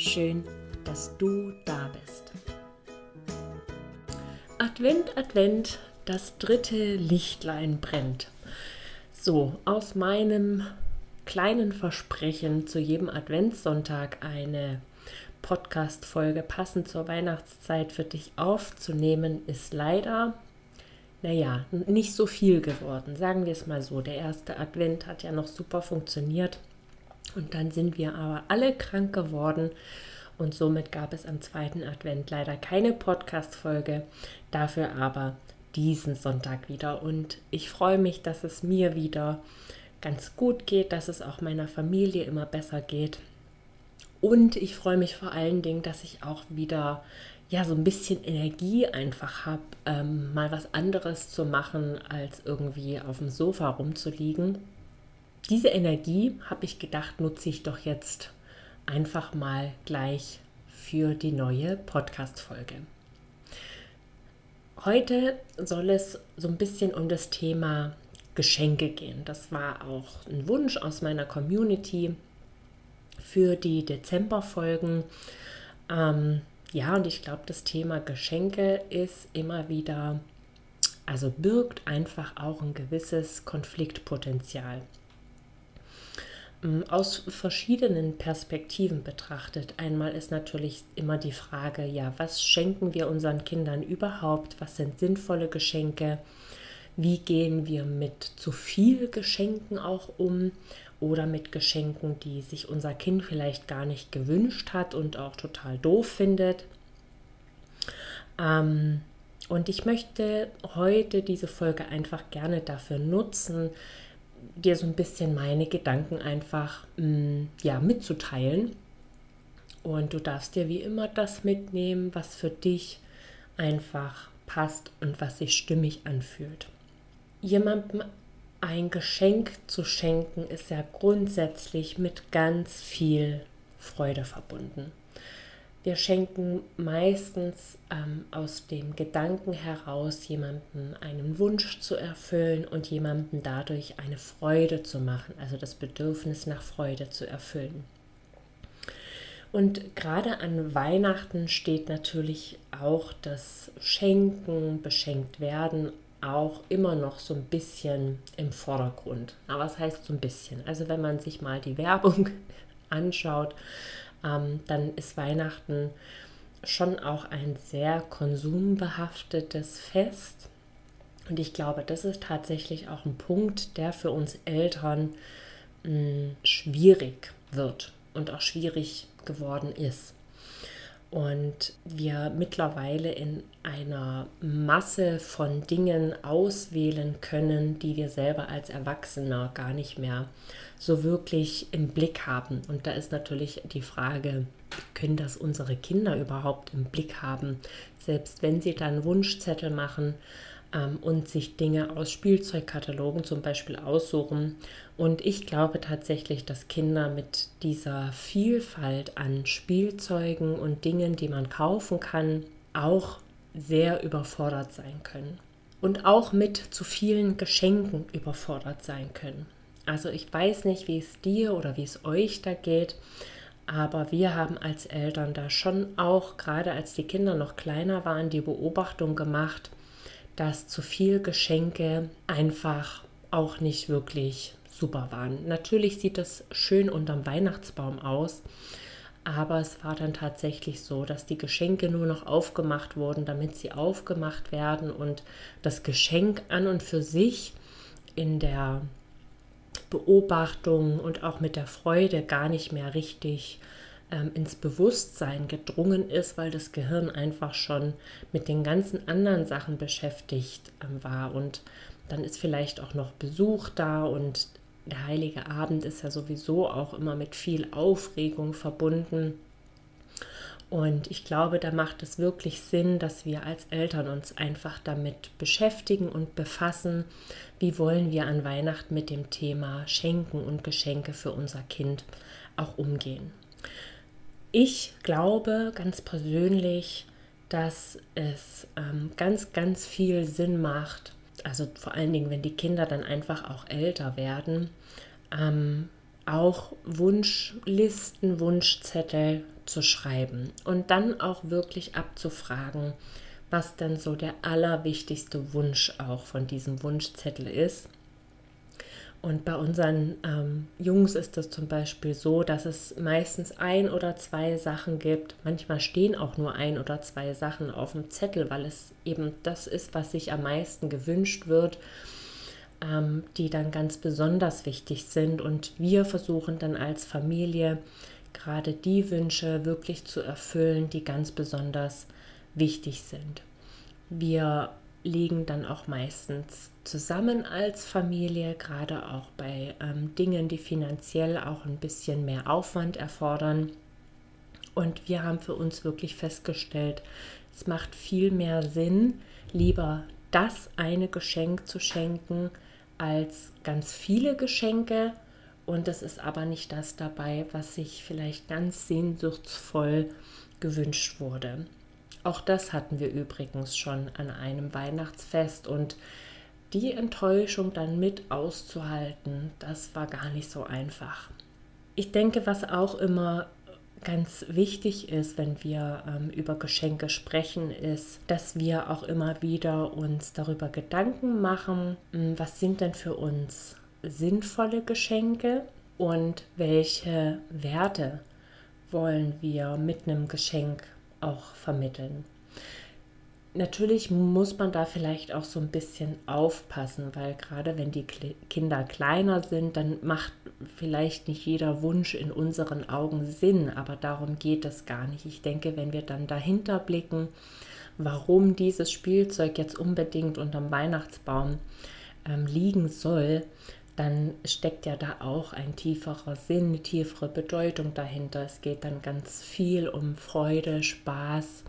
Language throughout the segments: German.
Schön, dass du da bist. Advent, Advent, das dritte Lichtlein brennt. So, aus meinem kleinen Versprechen zu jedem Adventssonntag eine Podcast-Folge passend zur Weihnachtszeit für dich aufzunehmen, ist leider, naja, nicht so viel geworden. Sagen wir es mal so. Der erste Advent hat ja noch super funktioniert. Und dann sind wir aber alle krank geworden und somit gab es am zweiten Advent leider keine Podcast-Folge, dafür aber diesen Sonntag wieder. Und ich freue mich, dass es mir wieder ganz gut geht, dass es auch meiner Familie immer besser geht. Und ich freue mich vor allen Dingen, dass ich auch wieder ja so ein bisschen Energie einfach habe, ähm, mal was anderes zu machen, als irgendwie auf dem Sofa rumzuliegen diese Energie, habe ich gedacht, nutze ich doch jetzt einfach mal gleich für die neue Podcast-Folge. Heute soll es so ein bisschen um das Thema Geschenke gehen. Das war auch ein Wunsch aus meiner Community für die Dezemberfolgen. Ähm, ja, und ich glaube, das Thema Geschenke ist immer wieder, also birgt einfach auch ein gewisses Konfliktpotenzial. Mm, aus verschiedenen Perspektiven betrachtet. Einmal ist natürlich immer die Frage, ja, was schenken wir unseren Kindern überhaupt? Was sind sinnvolle Geschenke? Wie gehen wir mit zu viel Geschenken auch um oder mit Geschenken, die sich unser Kind vielleicht gar nicht gewünscht hat und auch total doof findet? Ähm, und ich möchte heute diese Folge einfach gerne dafür nutzen, dir so ein bisschen meine Gedanken einfach mh, mm, ja, mitzuteilen. Und du darfst dir wie immer das mitnehmen, was für dich einfach passt und was sich stimmig anfühlt. Jemandem ein Geschenk zu schenken ist ja grundsätzlich mit ganz viel Freude verbunden. Wir schenken meistens ähm, aus dem Gedanken heraus, jemandem einen Wunsch zu erfüllen und jemandem dadurch eine Freude zu machen, also das Bedürfnis nach Freude zu erfüllen. Und gerade an Weihnachten steht natürlich auch das Schenken, beschenkt werden auch immer noch so ein bisschen im Vordergrund. Aber was heißt so ein bisschen? Also wenn man sich mal die Werbung anschaut, ähm, dann ist Weihnachten schon auch ein sehr konsumbehaftetes Fest. Und ich glaube, das ist tatsächlich auch ein Punkt, der für uns Eltern mh, hm, schwierig wird und auch schwierig geworden ist und wir mittlerweile in einer Masse von Dingen auswählen können, die wir selber als Erwachsener gar nicht mehr so wirklich im Blick haben. Und da ist natürlich die Frage, können das unsere Kinder überhaupt im Blick haben, selbst wenn sie dann Wunschzettel machen ähm, und sich Dinge aus Spielzeugkatalogen zum Beispiel aussuchen. Und ich glaube tatsächlich, dass Kinder mit dieser Vielfalt an Spielzeugen und Dingen, die man kaufen kann, auch sehr überfordert sein können. Und auch mit zu vielen Geschenken überfordert sein können. Also ich weiß nicht, wie es dir oder wie es euch da geht, aber wir haben als Eltern da schon auch, gerade als die Kinder noch kleiner waren, die Beobachtung gemacht, dass zu viel Geschenke einfach auch nicht wirklich super waren. Natürlich sieht das schön unterm Weihnachtsbaum aus, aber es war dann tatsächlich so, dass die Geschenke nur noch aufgemacht wurden, damit sie aufgemacht werden und das Geschenk an und für sich in der Beobachtung und auch mit der Freude gar nicht mehr richtig ähm, ins Bewusstsein gedrungen ist, weil das Gehirn einfach schon mit den ganzen anderen Sachen beschäftigt ähm, war. Und dann ist vielleicht auch noch Besuch da und der heilige Abend ist ja sowieso auch immer mit viel Aufregung verbunden. Und ich glaube, da macht es wirklich Sinn, dass wir als Eltern uns einfach damit beschäftigen und befassen, wie wollen wir an Weihnachten mit dem Thema Schenken und Geschenke für unser Kind auch umgehen. Ich glaube ganz persönlich, dass es ähm, ganz, ganz viel Sinn macht, also vor allen Dingen, wenn die Kinder dann einfach auch älter werden, ähm, auch Wunschlisten, Wunschzettel zu schreiben und dann auch wirklich abzufragen, was dann so der allerwichtigste Wunsch auch von diesem Wunschzettel ist. Und bei unseren ähm, Jungs ist es zum Beispiel so, dass es meistens ein oder zwei Sachen gibt. Manchmal stehen auch nur ein oder zwei Sachen auf dem Zettel, weil es eben das ist, was sich am meisten gewünscht wird, ähm, die dann ganz besonders wichtig sind. Und wir versuchen dann als Familie gerade die Wünsche wirklich zu erfüllen, die ganz besonders wichtig sind. Wir liegen dann auch meistens zusammen als Familie, gerade auch bei ähm, Dingen, die finanziell auch ein bisschen mehr Aufwand erfordern. Und wir haben für uns wirklich festgestellt, es macht viel mehr Sinn, lieber das eine Geschenk zu schenken, als ganz viele Geschenke. Und es ist aber nicht das dabei, was sich vielleicht ganz sehnsuchtsvoll gewünscht wurde. Auch das hatten wir übrigens schon an einem Weihnachtsfest und die Enttäuschung dann mit auszuhalten, das war gar nicht so einfach. Ich denke, was auch immer ganz wichtig ist, wenn wir ähm, über Geschenke sprechen, ist, dass wir auch immer wieder uns darüber Gedanken machen, hm, was sind denn für uns sinnvolle Geschenke und welche Werte wollen wir mit einem Geschenk auch vermitteln. Natürlich muss man da vielleicht auch so ein bisschen aufpassen, weil gerade wenn die Kinder kleiner sind, dann macht vielleicht nicht jeder Wunsch in unseren Augen Sinn, aber darum geht es gar nicht. Ich denke, wenn wir dann dahinter blicken, warum dieses Spielzeug jetzt unbedingt unterm Weihnachtsbaum ähm, liegen soll, dann steckt ja da auch ein tieferer Sinn, eine tiefere Bedeutung dahinter. Es geht dann ganz viel um Freude, Spaß,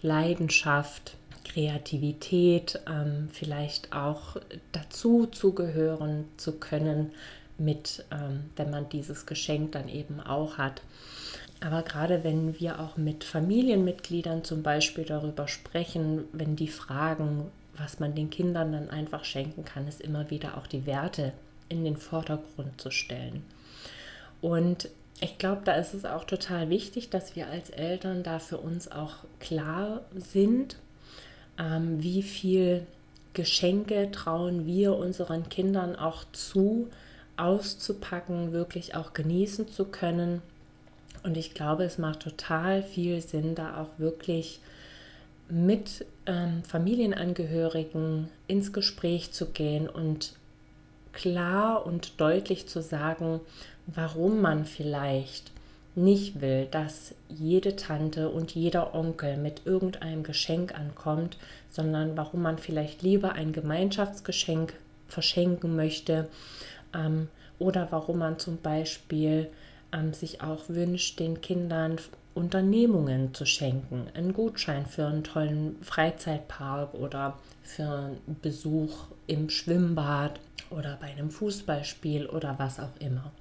Leidenschaft, Kreativität, ähm, vielleicht auch dazu zugehören zu können, mit, ähm, wenn man dieses Geschenk dann eben auch hat. Aber gerade wenn wir auch mit Familienmitgliedern zum Beispiel darüber sprechen, wenn die fragen, was man den Kindern dann einfach schenken kann, ist immer wieder auch die Werte in den Vordergrund zu stellen. Und ich glaube, da ist es auch total wichtig, dass wir als Eltern da für uns auch klar sind, ähm, wie viel Geschenke trauen wir unseren Kindern auch zu, auszupacken, wirklich auch genießen zu können. Und ich glaube, es macht total viel Sinn, da auch wirklich mit ähm, Familienangehörigen ins Gespräch zu gehen und klar und deutlich zu sagen, warum man vielleicht nicht will, dass jede Tante und jeder Onkel mit irgendeinem Geschenk ankommt, sondern warum man vielleicht lieber ein Gemeinschaftsgeschenk verschenken möchte ähm, oder warum man zum Beispiel ähm, sich auch wünscht, den Kindern Unternehmungen zu schenken, einen Gutschein für einen tollen Freizeitpark oder für einen Besuch im Schwimmbad oder bei einem Fußballspiel oder was auch immer.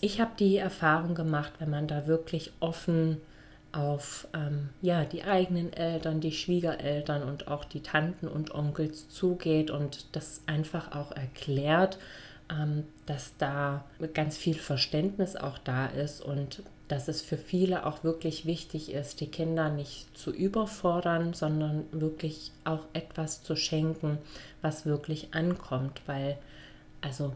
Ich habe die Erfahrung gemacht, wenn man da wirklich offen auf ähm, ja, die eigenen Eltern, die Schwiegereltern und auch die Tanten und Onkels zugeht und das einfach auch erklärt, ähm, dass da ganz viel Verständnis auch da ist und dass es für viele auch wirklich wichtig ist, die Kinder nicht zu überfordern, sondern wirklich auch etwas zu schenken, was wirklich ankommt, weil also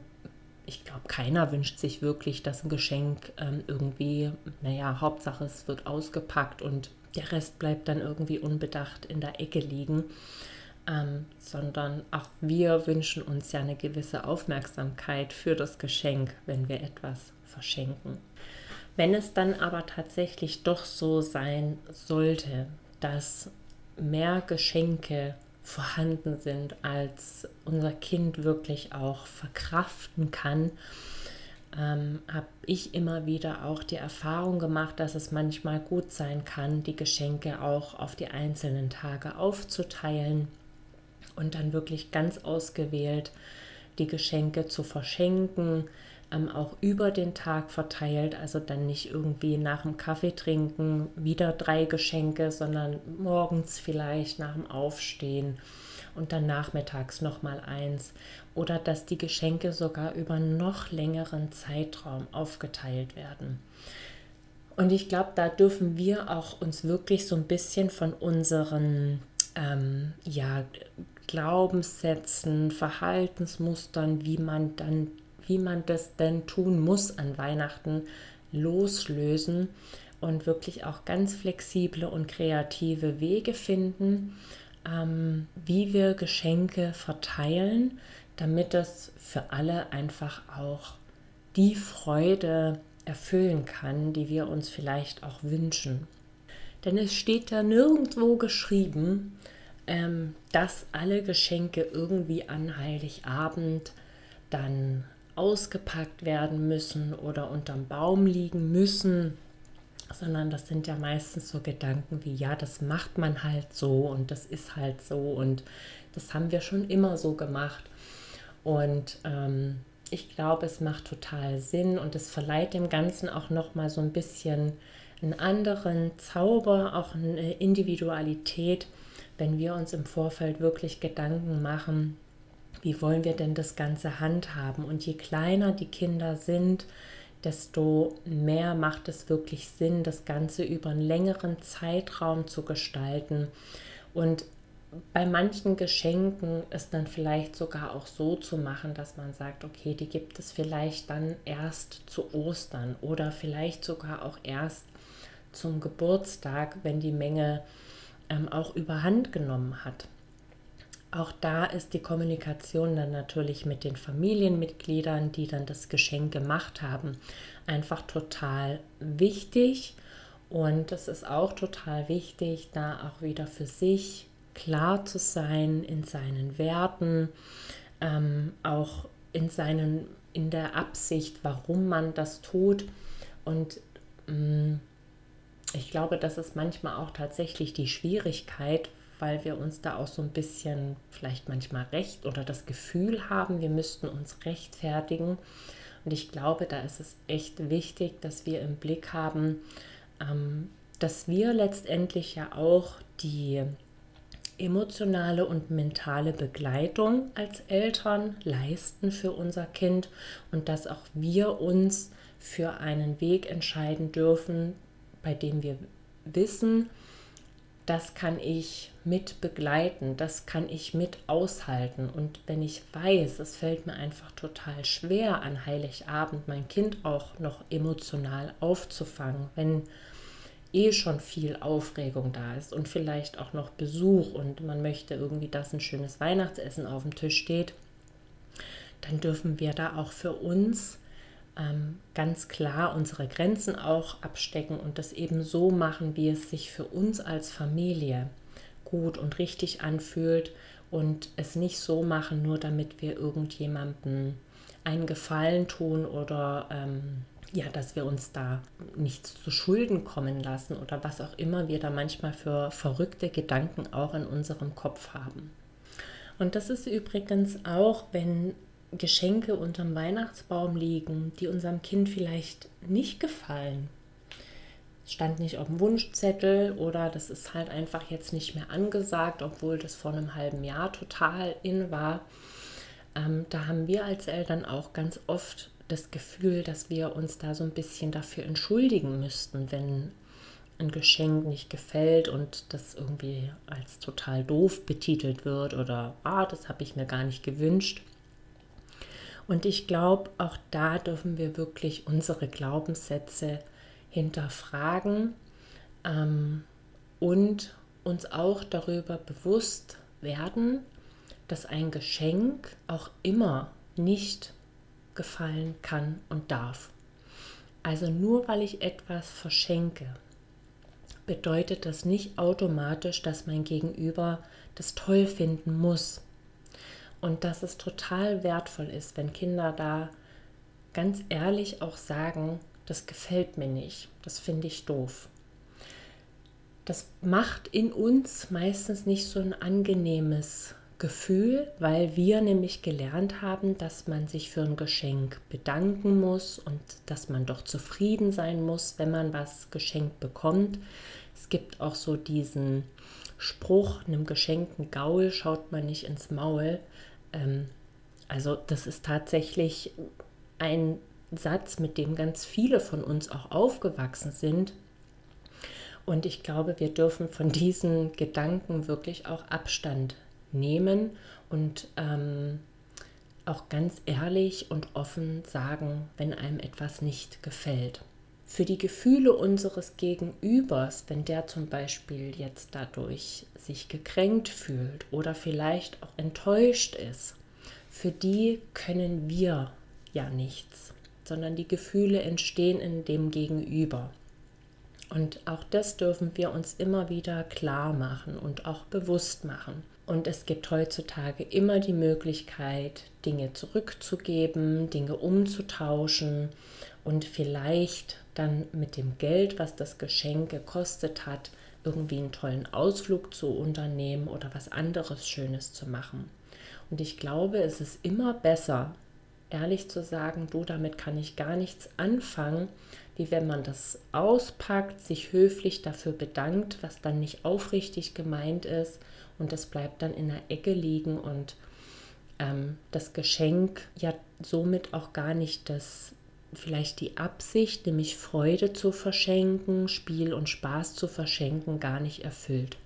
ich glaube, keiner wünscht sich wirklich, dass ein Geschenk ähm, irgendwie, naja, Hauptsache es wird ausgepackt und der Rest bleibt dann irgendwie unbedacht in der Ecke liegen, ähm, sondern auch wir wünschen uns ja eine gewisse Aufmerksamkeit für das Geschenk, wenn wir etwas verschenken. Wenn es dann aber tatsächlich doch so sein sollte, dass mehr Geschenke vorhanden sind, als unser Kind wirklich auch verkraften kann, ähm, habe ich immer wieder auch die Erfahrung gemacht, dass es manchmal gut sein kann, die Geschenke auch auf die einzelnen Tage aufzuteilen und dann wirklich ganz ausgewählt die Geschenke zu verschenken, ähm, auch über den Tag verteilt, also dann nicht irgendwie nach dem Kaffee trinken wieder drei Geschenke, sondern morgens vielleicht nach dem Aufstehen und dann nachmittags nochmal eins oder dass die Geschenke sogar über noch längeren Zeitraum aufgeteilt werden. Und ich glaube, da dürfen wir auch uns wirklich so ein bisschen von unseren ähm, ja, Glaubenssätzen, Verhaltensmustern, wie man dann, wie man das denn tun muss an Weihnachten, loslösen und wirklich auch ganz flexible und kreative Wege finden, ähm, wie wir Geschenke verteilen, damit es für alle einfach auch die Freude erfüllen kann, die wir uns vielleicht auch wünschen. Denn es steht da nirgendwo geschrieben, ähm, dass alle Geschenke irgendwie an Heiligabend dann ausgepackt werden müssen oder unterm Baum liegen müssen sondern das sind ja meistens so Gedanken wie, ja, das macht man halt so und das ist halt so und das haben wir schon immer so gemacht. Und ähm, ich glaube, es macht total Sinn und es verleiht dem Ganzen auch nochmal so ein bisschen einen anderen Zauber, auch eine Individualität, wenn wir uns im Vorfeld wirklich Gedanken machen, wie wollen wir denn das Ganze handhaben. Und je kleiner die Kinder sind, desto mehr macht es wirklich Sinn, das Ganze über einen längeren Zeitraum zu gestalten. Und bei manchen Geschenken ist dann vielleicht sogar auch so zu machen, dass man sagt, okay, die gibt es vielleicht dann erst zu Ostern oder vielleicht sogar auch erst zum Geburtstag, wenn die Menge ähm, auch überhand genommen hat. Auch da ist die Kommunikation dann natürlich mit den Familienmitgliedern, die dann das Geschenk gemacht haben, einfach total wichtig. Und es ist auch total wichtig, da auch wieder für sich klar zu sein in seinen Werten, ähm, auch in, seinen, in der Absicht, warum man das tut. Und ähm, ich glaube, das ist manchmal auch tatsächlich die Schwierigkeit, weil wir uns da auch so ein bisschen vielleicht manchmal recht oder das Gefühl haben, wir müssten uns rechtfertigen. Und ich glaube, da ist es echt wichtig, dass wir im Blick haben, ähm, dass wir letztendlich ja auch die emotionale und mentale Begleitung als Eltern leisten für unser Kind und dass auch wir uns für einen Weg entscheiden dürfen, bei dem wir wissen, das kann ich mit begleiten, das kann ich mit aushalten. Und wenn ich weiß, es fällt mir einfach total schwer, an Heiligabend mein Kind auch noch emotional aufzufangen, wenn eh schon viel Aufregung da ist und vielleicht auch noch Besuch und man möchte irgendwie, dass ein schönes Weihnachtsessen auf dem Tisch steht, dann dürfen wir da auch für uns ganz klar unsere Grenzen auch abstecken und das eben so machen, wie es sich für uns als Familie gut und richtig anfühlt und es nicht so machen, nur damit wir irgendjemandem einen Gefallen tun oder ähm, ja, dass wir uns da nichts zu Schulden kommen lassen oder was auch immer wir da manchmal für verrückte Gedanken auch in unserem Kopf haben. Und das ist übrigens auch, wenn Geschenke unterm Weihnachtsbaum liegen, die unserem Kind vielleicht nicht gefallen. Stand nicht auf dem Wunschzettel oder das ist halt einfach jetzt nicht mehr angesagt, obwohl das vor einem halben Jahr total in war. Ähm, da haben wir als Eltern auch ganz oft das Gefühl, dass wir uns da so ein bisschen dafür entschuldigen müssten, wenn ein Geschenk nicht gefällt und das irgendwie als total doof betitelt wird oder ah, das habe ich mir gar nicht gewünscht. Und ich glaube, auch da dürfen wir wirklich unsere Glaubenssätze hinterfragen ähm, und uns auch darüber bewusst werden, dass ein Geschenk auch immer nicht gefallen kann und darf. Also nur weil ich etwas verschenke, bedeutet das nicht automatisch, dass mein Gegenüber das toll finden muss. Und dass es total wertvoll ist, wenn Kinder da ganz ehrlich auch sagen, das gefällt mir nicht, das finde ich doof. Das macht in uns meistens nicht so ein angenehmes Gefühl, weil wir nämlich gelernt haben, dass man sich für ein Geschenk bedanken muss und dass man doch zufrieden sein muss, wenn man was geschenkt bekommt. Es gibt auch so diesen Spruch, einem geschenkten Gaul schaut man nicht ins Maul. Ähm, also das ist tatsächlich ein Satz, mit dem ganz viele von uns auch aufgewachsen sind. Und ich glaube, wir dürfen von diesen Gedanken wirklich auch Abstand nehmen und ähm, auch ganz ehrlich und offen sagen, wenn einem etwas nicht gefällt. Für die Gefühle unseres Gegenübers, wenn der zum Beispiel jetzt dadurch sich gekränkt fühlt oder vielleicht auch enttäuscht ist, für die können wir ja nichts, sondern die Gefühle entstehen in dem Gegenüber. Und auch das dürfen wir uns immer wieder klar machen und auch bewusst machen. Und es gibt heutzutage immer die Möglichkeit, Dinge zurückzugeben, Dinge umzutauschen und vielleicht dann mit dem Geld, was das Geschenk gekostet hat, irgendwie einen tollen Ausflug zu unternehmen oder was anderes Schönes zu machen. Und ich glaube, es ist immer besser, ehrlich zu sagen, du, damit kann ich gar nichts anfangen, wie wenn man das auspackt, sich höflich dafür bedankt, was dann nicht aufrichtig gemeint ist und das bleibt dann in der Ecke liegen und ähm, das Geschenk ja somit auch gar nicht das vielleicht die Absicht, nämlich Freude zu verschenken, Spiel und Spaß zu verschenken, gar nicht erfüllt.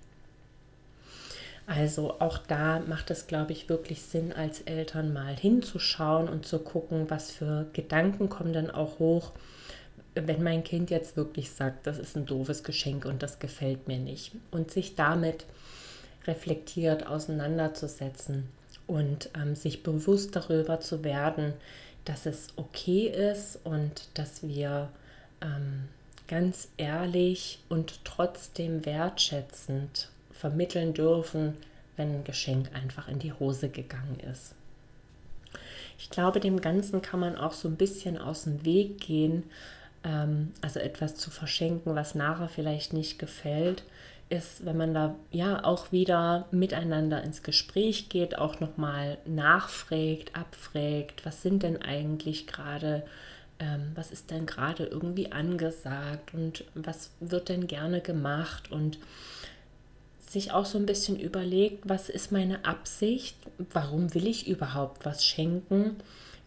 Also auch da macht es, glaube ich, wirklich Sinn, als Eltern mal hinzuschauen und zu gucken, was für Gedanken kommen dann auch hoch, wenn mein Kind jetzt wirklich sagt, das ist ein doofes Geschenk und das gefällt mir nicht. Und sich damit reflektiert auseinanderzusetzen und ähm, sich bewusst darüber zu werden, dass es okay ist und dass wir ähm, ganz ehrlich und trotzdem wertschätzend vermitteln dürfen, wenn ein Geschenk einfach in die Hose gegangen ist. Ich glaube, dem Ganzen kann man auch so ein bisschen aus dem Weg gehen, ähm, also etwas zu verschenken, was nachher vielleicht nicht gefällt, ist, wenn man da ja auch wieder miteinander ins Gespräch geht, auch nochmal nachfragt, abfragt, was sind denn eigentlich gerade, ähm, was ist denn gerade irgendwie angesagt und was wird denn gerne gemacht und sich auch so ein bisschen überlegt, was ist meine Absicht, warum will ich überhaupt was schenken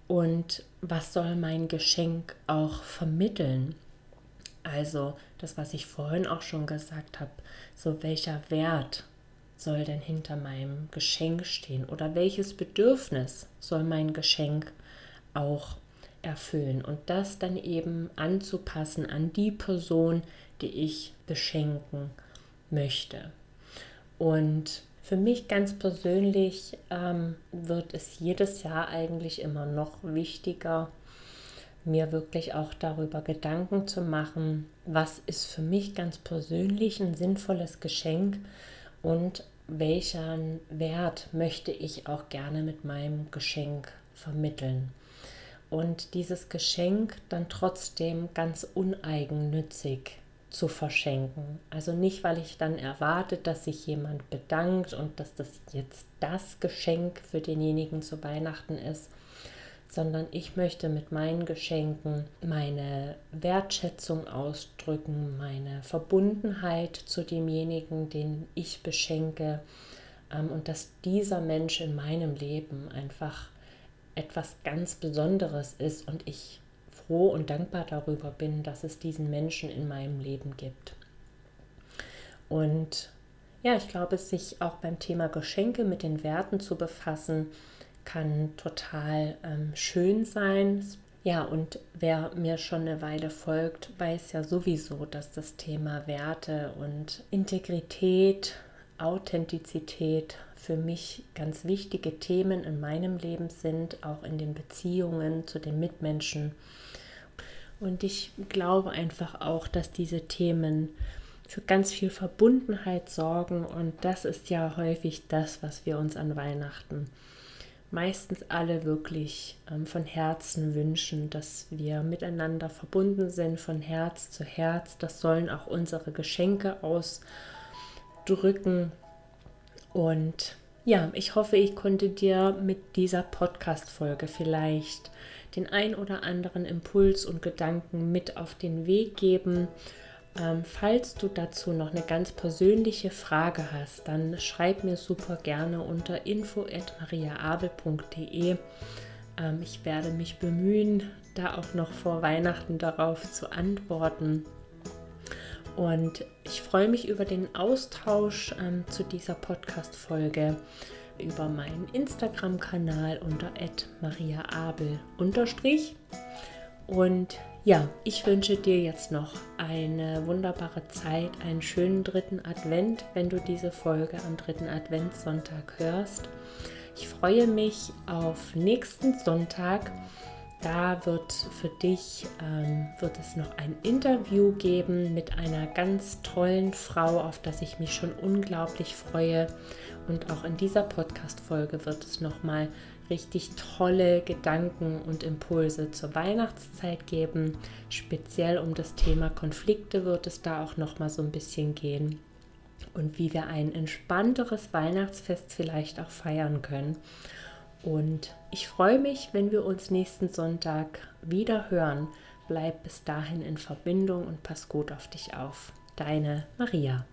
und was soll mein Geschenk auch vermitteln. Also das, was ich vorhin auch schon gesagt habe, so welcher Wert soll denn hinter meinem Geschenk stehen oder welches Bedürfnis soll mein Geschenk auch erfüllen und das dann eben anzupassen an die Person, die ich beschenken möchte. Und für mich ganz persönlich ähm, wird es jedes Jahr eigentlich immer noch wichtiger, mir wirklich auch darüber Gedanken zu machen, was ist für mich ganz persönlich ein sinnvolles Geschenk und welchen Wert möchte ich auch gerne mit meinem Geschenk vermitteln. Und dieses Geschenk dann trotzdem ganz uneigennützig zu verschenken. Also nicht, weil ich dann erwarte, dass sich jemand bedankt und dass das jetzt das Geschenk für denjenigen zu Weihnachten ist, sondern ich möchte mit meinen Geschenken meine Wertschätzung ausdrücken, meine Verbundenheit zu demjenigen, den ich beschenke ähm, und dass dieser Mensch in meinem Leben einfach etwas ganz Besonderes ist und ich froh und dankbar darüber bin, dass es diesen Menschen in meinem Leben gibt. Und ja, ich glaube, sich auch beim Thema Geschenke mit den Werten zu befassen, kann total ähm, schön sein. Ja, und wer mir schon eine Weile folgt, weiß ja sowieso, dass das Thema Werte und Integrität, Authentizität für mich ganz wichtige Themen in meinem Leben sind, auch in den Beziehungen zu den Mitmenschen. Und ich glaube einfach auch, dass diese Themen für ganz viel Verbundenheit sorgen. Und das ist ja häufig das, was wir uns an Weihnachten meistens alle wirklich ähm, von Herzen wünschen, dass wir miteinander verbunden sind, von Herz zu Herz. Das sollen auch unsere Geschenke ausdrücken. Und ja, ich hoffe, ich konnte dir mit dieser Podcast-Folge vielleicht den ein oder anderen Impuls und Gedanken mit auf den Weg geben ähm, falls du dazu noch eine ganz persönliche Frage hast, dann schreib mir super gerne unter info.mariaabel.de. Ähm, ich werde mich bemühen, da auch noch vor Weihnachten darauf zu antworten. Und ich freue mich über den Austausch ähm, zu dieser Podcast-Folge über meinen Instagram-Kanal unter mariaabel Und ja, ich wünsche dir jetzt noch eine wunderbare Zeit, einen schönen dritten Advent, wenn du diese Folge am dritten Adventssonntag hörst. Ich freue mich auf nächsten Sonntag. Da wird für dich ähm, wird es noch ein Interview geben mit einer ganz tollen Frau, auf das ich mich schon unglaublich freue. Und auch in dieser Podcast-Folge wird es nochmal richtig tolle Gedanken und Impulse zur Weihnachtszeit geben. Speziell um das Thema Konflikte wird es da auch noch mal so ein bisschen gehen und wie wir ein entspannteres Weihnachtsfest vielleicht auch feiern können. Und ich freue mich, wenn wir uns nächsten Sonntag wieder hören. Bleib bis dahin in Verbindung und pass gut auf dich auf. Deine Maria.